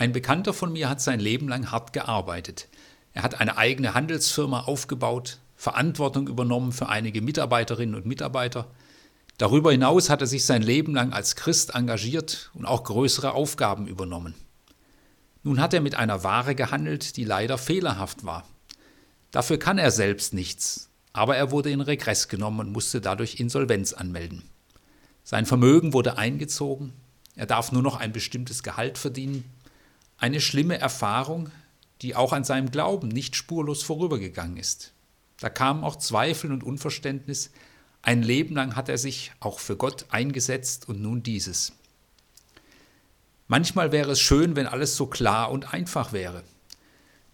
Ein Bekannter von mir hat sein Leben lang hart gearbeitet. Er hat eine eigene Handelsfirma aufgebaut, Verantwortung übernommen für einige Mitarbeiterinnen und Mitarbeiter. Darüber hinaus hat er sich sein Leben lang als Christ engagiert und auch größere Aufgaben übernommen. Nun hat er mit einer Ware gehandelt, die leider fehlerhaft war. Dafür kann er selbst nichts, aber er wurde in Regress genommen und musste dadurch Insolvenz anmelden. Sein Vermögen wurde eingezogen, er darf nur noch ein bestimmtes Gehalt verdienen. Eine schlimme Erfahrung, die auch an seinem Glauben nicht spurlos vorübergegangen ist. Da kamen auch Zweifel und Unverständnis. Ein Leben lang hat er sich auch für Gott eingesetzt und nun dieses. Manchmal wäre es schön, wenn alles so klar und einfach wäre.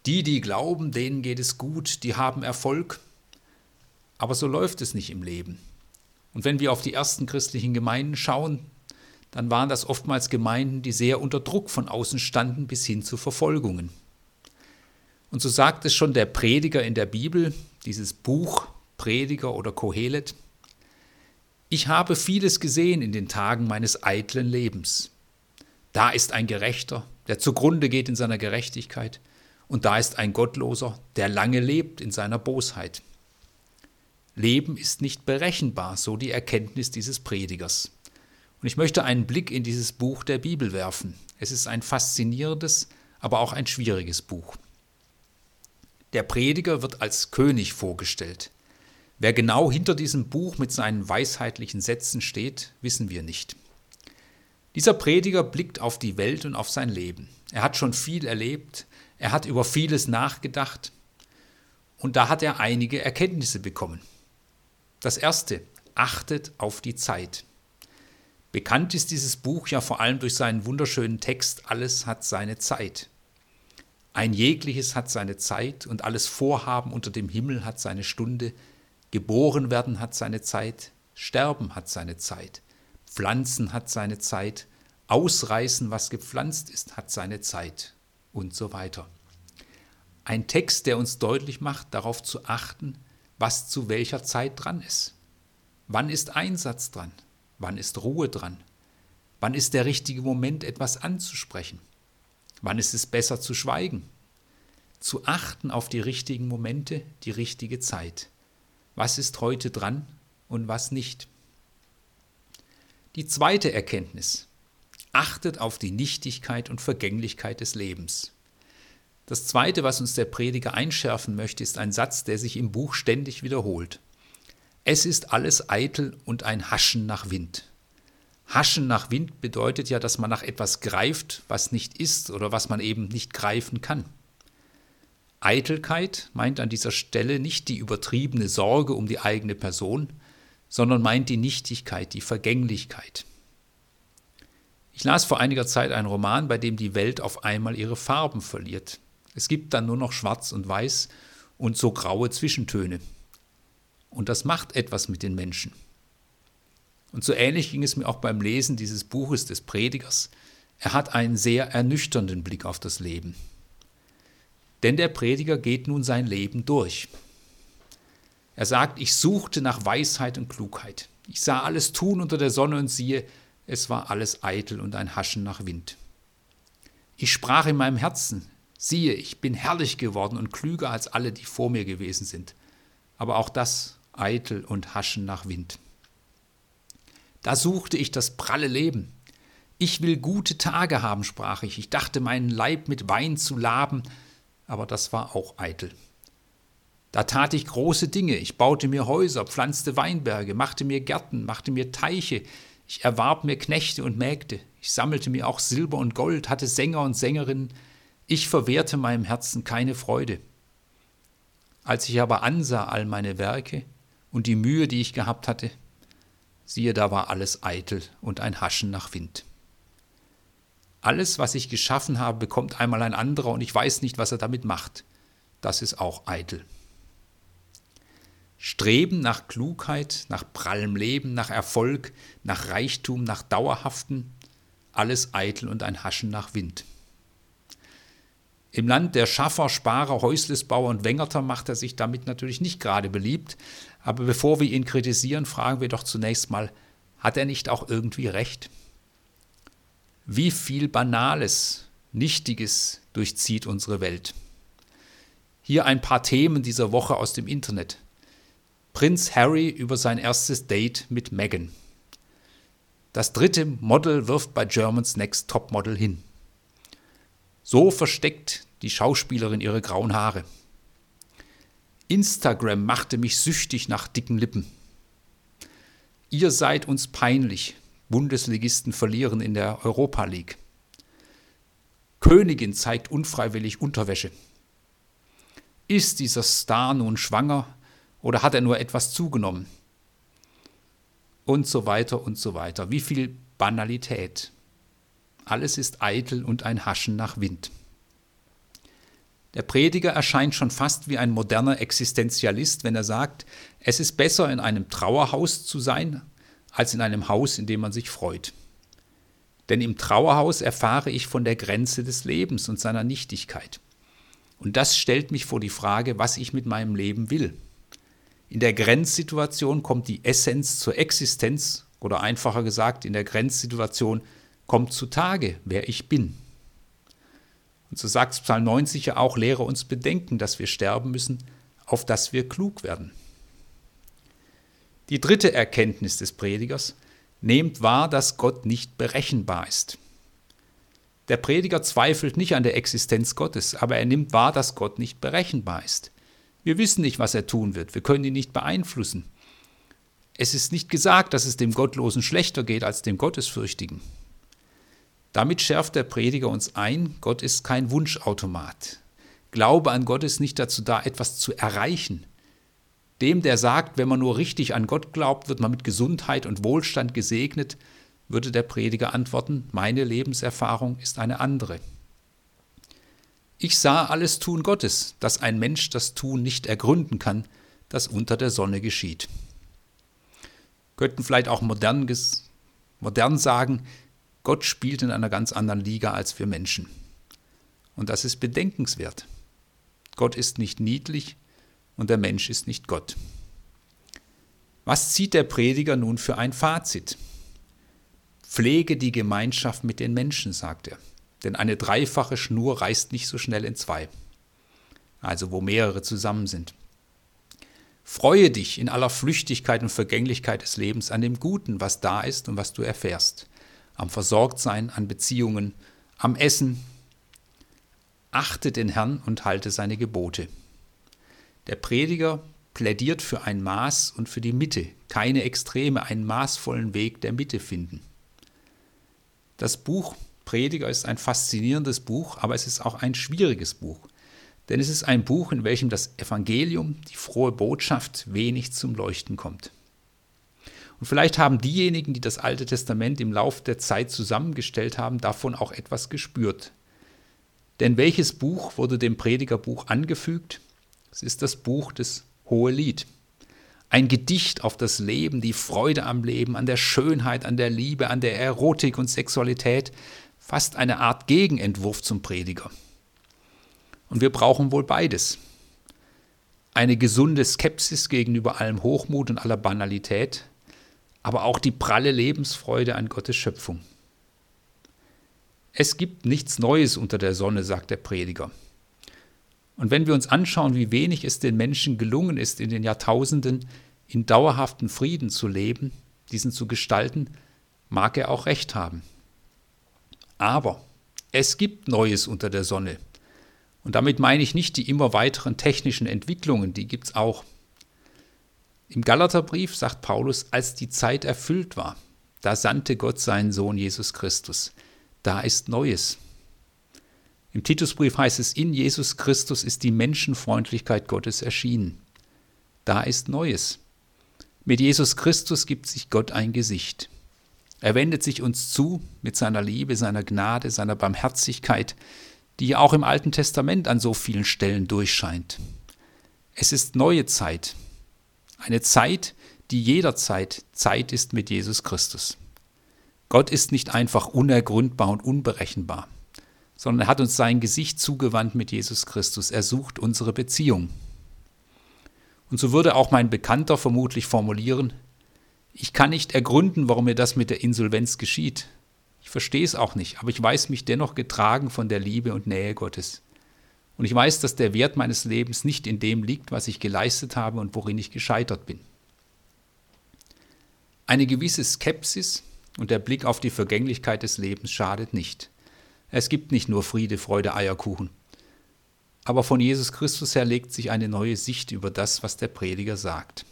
Die, die glauben, denen geht es gut, die haben Erfolg. Aber so läuft es nicht im Leben. Und wenn wir auf die ersten christlichen Gemeinden schauen, dann waren das oftmals Gemeinden, die sehr unter Druck von außen standen bis hin zu Verfolgungen. Und so sagt es schon der Prediger in der Bibel, dieses Buch Prediger oder Kohelet. Ich habe vieles gesehen in den Tagen meines eitlen Lebens. Da ist ein Gerechter, der zugrunde geht in seiner Gerechtigkeit, und da ist ein Gottloser, der lange lebt in seiner Bosheit. Leben ist nicht berechenbar, so die Erkenntnis dieses Predigers. Und ich möchte einen Blick in dieses Buch der Bibel werfen. Es ist ein faszinierendes, aber auch ein schwieriges Buch. Der Prediger wird als König vorgestellt. Wer genau hinter diesem Buch mit seinen weisheitlichen Sätzen steht, wissen wir nicht. Dieser Prediger blickt auf die Welt und auf sein Leben. Er hat schon viel erlebt, er hat über vieles nachgedacht und da hat er einige Erkenntnisse bekommen. Das erste, achtet auf die Zeit. Bekannt ist dieses Buch ja vor allem durch seinen wunderschönen Text Alles hat seine Zeit. Ein jegliches hat seine Zeit und alles Vorhaben unter dem Himmel hat seine Stunde, geboren werden hat seine Zeit, sterben hat seine Zeit, pflanzen hat seine Zeit, ausreißen, was gepflanzt ist, hat seine Zeit und so weiter. Ein Text, der uns deutlich macht, darauf zu achten, was zu welcher Zeit dran ist. Wann ist Einsatz dran? Wann ist Ruhe dran? Wann ist der richtige Moment, etwas anzusprechen? Wann ist es besser zu schweigen? Zu achten auf die richtigen Momente, die richtige Zeit. Was ist heute dran und was nicht? Die zweite Erkenntnis. Achtet auf die Nichtigkeit und Vergänglichkeit des Lebens. Das zweite, was uns der Prediger einschärfen möchte, ist ein Satz, der sich im Buch ständig wiederholt. Es ist alles eitel und ein Haschen nach Wind. Haschen nach Wind bedeutet ja, dass man nach etwas greift, was nicht ist oder was man eben nicht greifen kann. Eitelkeit meint an dieser Stelle nicht die übertriebene Sorge um die eigene Person, sondern meint die Nichtigkeit, die Vergänglichkeit. Ich las vor einiger Zeit einen Roman, bei dem die Welt auf einmal ihre Farben verliert. Es gibt dann nur noch Schwarz und Weiß und so graue Zwischentöne. Und das macht etwas mit den Menschen. Und so ähnlich ging es mir auch beim Lesen dieses Buches des Predigers. Er hat einen sehr ernüchternden Blick auf das Leben. Denn der Prediger geht nun sein Leben durch. Er sagt, ich suchte nach Weisheit und Klugheit. Ich sah alles tun unter der Sonne und siehe, es war alles eitel und ein Haschen nach Wind. Ich sprach in meinem Herzen, siehe, ich bin herrlich geworden und klüger als alle, die vor mir gewesen sind. Aber auch das eitel und Haschen nach Wind. Da suchte ich das pralle Leben. Ich will gute Tage haben, sprach ich. Ich dachte, meinen Leib mit Wein zu laben, aber das war auch eitel. Da tat ich große Dinge. Ich baute mir Häuser, pflanzte Weinberge, machte mir Gärten, machte mir Teiche. Ich erwarb mir Knechte und Mägde. Ich sammelte mir auch Silber und Gold, hatte Sänger und Sängerinnen. Ich verwehrte meinem Herzen keine Freude. Als ich aber ansah all meine Werke und die Mühe, die ich gehabt hatte, siehe, da war alles eitel und ein Haschen nach Wind. Alles, was ich geschaffen habe, bekommt einmal ein anderer und ich weiß nicht, was er damit macht. Das ist auch eitel. Streben nach Klugheit, nach prallem Leben, nach Erfolg, nach Reichtum, nach Dauerhaften, alles eitel und ein Haschen nach Wind. Im Land der Schaffer, Sparer, Häuslesbauer und Wengerter macht er sich damit natürlich nicht gerade beliebt. Aber bevor wir ihn kritisieren, fragen wir doch zunächst mal, hat er nicht auch irgendwie recht? Wie viel Banales Nichtiges durchzieht unsere Welt. Hier ein paar Themen dieser Woche aus dem Internet. Prinz Harry über sein erstes Date mit Meghan. Das dritte Model wirft bei Germans Next Topmodel hin. So versteckt die Schauspielerin ihre grauen Haare. Instagram machte mich süchtig nach dicken Lippen. Ihr seid uns peinlich. Bundesligisten verlieren in der Europa League. Königin zeigt unfreiwillig Unterwäsche. Ist dieser Star nun schwanger oder hat er nur etwas zugenommen? Und so weiter und so weiter. Wie viel Banalität. Alles ist eitel und ein Haschen nach Wind. Der Prediger erscheint schon fast wie ein moderner Existenzialist, wenn er sagt, es ist besser in einem Trauerhaus zu sein, als in einem Haus, in dem man sich freut. Denn im Trauerhaus erfahre ich von der Grenze des Lebens und seiner Nichtigkeit. Und das stellt mich vor die Frage, was ich mit meinem Leben will. In der Grenzsituation kommt die Essenz zur Existenz oder einfacher gesagt, in der Grenzsituation kommt zutage, wer ich bin. Und so sagt Psalm 90 ja auch, lehre uns bedenken, dass wir sterben müssen, auf dass wir klug werden. Die dritte Erkenntnis des Predigers, nehmt wahr, dass Gott nicht berechenbar ist. Der Prediger zweifelt nicht an der Existenz Gottes, aber er nimmt wahr, dass Gott nicht berechenbar ist. Wir wissen nicht, was er tun wird, wir können ihn nicht beeinflussen. Es ist nicht gesagt, dass es dem Gottlosen schlechter geht als dem Gottesfürchtigen. Damit schärft der Prediger uns ein, Gott ist kein Wunschautomat. Glaube an Gott ist nicht dazu da, etwas zu erreichen. Dem, der sagt, wenn man nur richtig an Gott glaubt, wird man mit Gesundheit und Wohlstand gesegnet, würde der Prediger antworten, meine Lebenserfahrung ist eine andere. Ich sah alles Tun Gottes, dass ein Mensch das Tun nicht ergründen kann, das unter der Sonne geschieht. Könnten vielleicht auch modern, modern sagen, Gott spielt in einer ganz anderen Liga als wir Menschen. Und das ist bedenkenswert. Gott ist nicht niedlich und der Mensch ist nicht Gott. Was zieht der Prediger nun für ein Fazit? Pflege die Gemeinschaft mit den Menschen, sagt er, denn eine dreifache Schnur reißt nicht so schnell in zwei, also wo mehrere zusammen sind. Freue dich in aller Flüchtigkeit und Vergänglichkeit des Lebens an dem Guten, was da ist und was du erfährst am Versorgtsein, an Beziehungen, am Essen. Achte den Herrn und halte seine Gebote. Der Prediger plädiert für ein Maß und für die Mitte, keine Extreme, einen maßvollen Weg der Mitte finden. Das Buch Prediger ist ein faszinierendes Buch, aber es ist auch ein schwieriges Buch. Denn es ist ein Buch, in welchem das Evangelium, die frohe Botschaft, wenig zum Leuchten kommt. Und vielleicht haben diejenigen, die das Alte Testament im Lauf der Zeit zusammengestellt haben, davon auch etwas gespürt. Denn welches Buch wurde dem Predigerbuch angefügt? Es ist das Buch des Hohelied. Ein Gedicht auf das Leben, die Freude am Leben, an der Schönheit, an der Liebe, an der Erotik und Sexualität, fast eine Art Gegenentwurf zum Prediger. Und wir brauchen wohl beides. Eine gesunde Skepsis gegenüber allem Hochmut und aller Banalität, aber auch die pralle Lebensfreude an Gottes Schöpfung. Es gibt nichts Neues unter der Sonne, sagt der Prediger. Und wenn wir uns anschauen, wie wenig es den Menschen gelungen ist, in den Jahrtausenden in dauerhaften Frieden zu leben, diesen zu gestalten, mag er auch recht haben. Aber es gibt Neues unter der Sonne. Und damit meine ich nicht die immer weiteren technischen Entwicklungen, die gibt es auch. Im Galaterbrief sagt Paulus, als die Zeit erfüllt war, da sandte Gott seinen Sohn Jesus Christus. Da ist Neues. Im Titusbrief heißt es, in Jesus Christus ist die Menschenfreundlichkeit Gottes erschienen. Da ist Neues. Mit Jesus Christus gibt sich Gott ein Gesicht. Er wendet sich uns zu mit seiner Liebe, seiner Gnade, seiner Barmherzigkeit, die auch im Alten Testament an so vielen Stellen durchscheint. Es ist neue Zeit, eine Zeit, die jederzeit Zeit ist mit Jesus Christus. Gott ist nicht einfach unergründbar und unberechenbar, sondern er hat uns sein Gesicht zugewandt mit Jesus Christus. Er sucht unsere Beziehung. Und so würde auch mein Bekannter vermutlich formulieren, ich kann nicht ergründen, warum mir das mit der Insolvenz geschieht. Ich verstehe es auch nicht, aber ich weiß mich dennoch getragen von der Liebe und Nähe Gottes. Und ich weiß, dass der Wert meines Lebens nicht in dem liegt, was ich geleistet habe und worin ich gescheitert bin. Eine gewisse Skepsis und der Blick auf die Vergänglichkeit des Lebens schadet nicht. Es gibt nicht nur Friede, Freude, Eierkuchen. Aber von Jesus Christus her legt sich eine neue Sicht über das, was der Prediger sagt.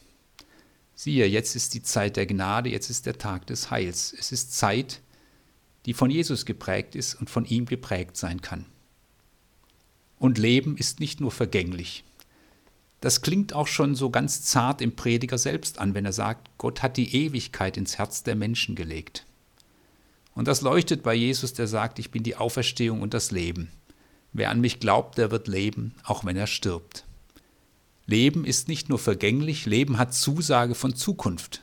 Siehe, jetzt ist die Zeit der Gnade, jetzt ist der Tag des Heils. Es ist Zeit, die von Jesus geprägt ist und von ihm geprägt sein kann. Und Leben ist nicht nur vergänglich. Das klingt auch schon so ganz zart im Prediger selbst an, wenn er sagt, Gott hat die Ewigkeit ins Herz der Menschen gelegt. Und das leuchtet bei Jesus, der sagt, ich bin die Auferstehung und das Leben. Wer an mich glaubt, der wird leben, auch wenn er stirbt. Leben ist nicht nur vergänglich, Leben hat Zusage von Zukunft,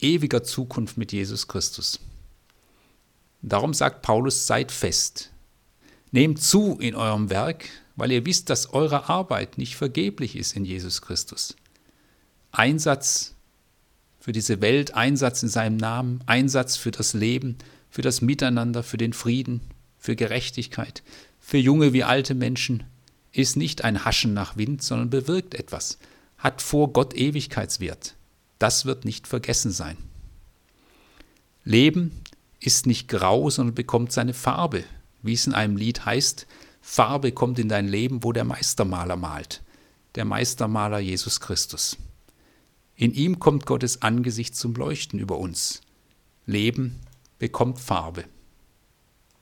ewiger Zukunft mit Jesus Christus. Darum sagt Paulus, seid fest, Nehmt zu in eurem Werk, weil ihr wisst, dass eure Arbeit nicht vergeblich ist in Jesus Christus. Einsatz für diese Welt, Einsatz in seinem Namen, Einsatz für das Leben, für das Miteinander, für den Frieden, für Gerechtigkeit, für junge wie alte Menschen, ist nicht ein Haschen nach Wind, sondern bewirkt etwas, hat vor Gott Ewigkeitswert. Das wird nicht vergessen sein. Leben ist nicht grau, sondern bekommt seine Farbe, wie es in einem Lied heißt, Farbe kommt in dein Leben, wo der Meistermaler malt, der Meistermaler Jesus Christus. In ihm kommt Gottes Angesicht zum Leuchten über uns. Leben bekommt Farbe.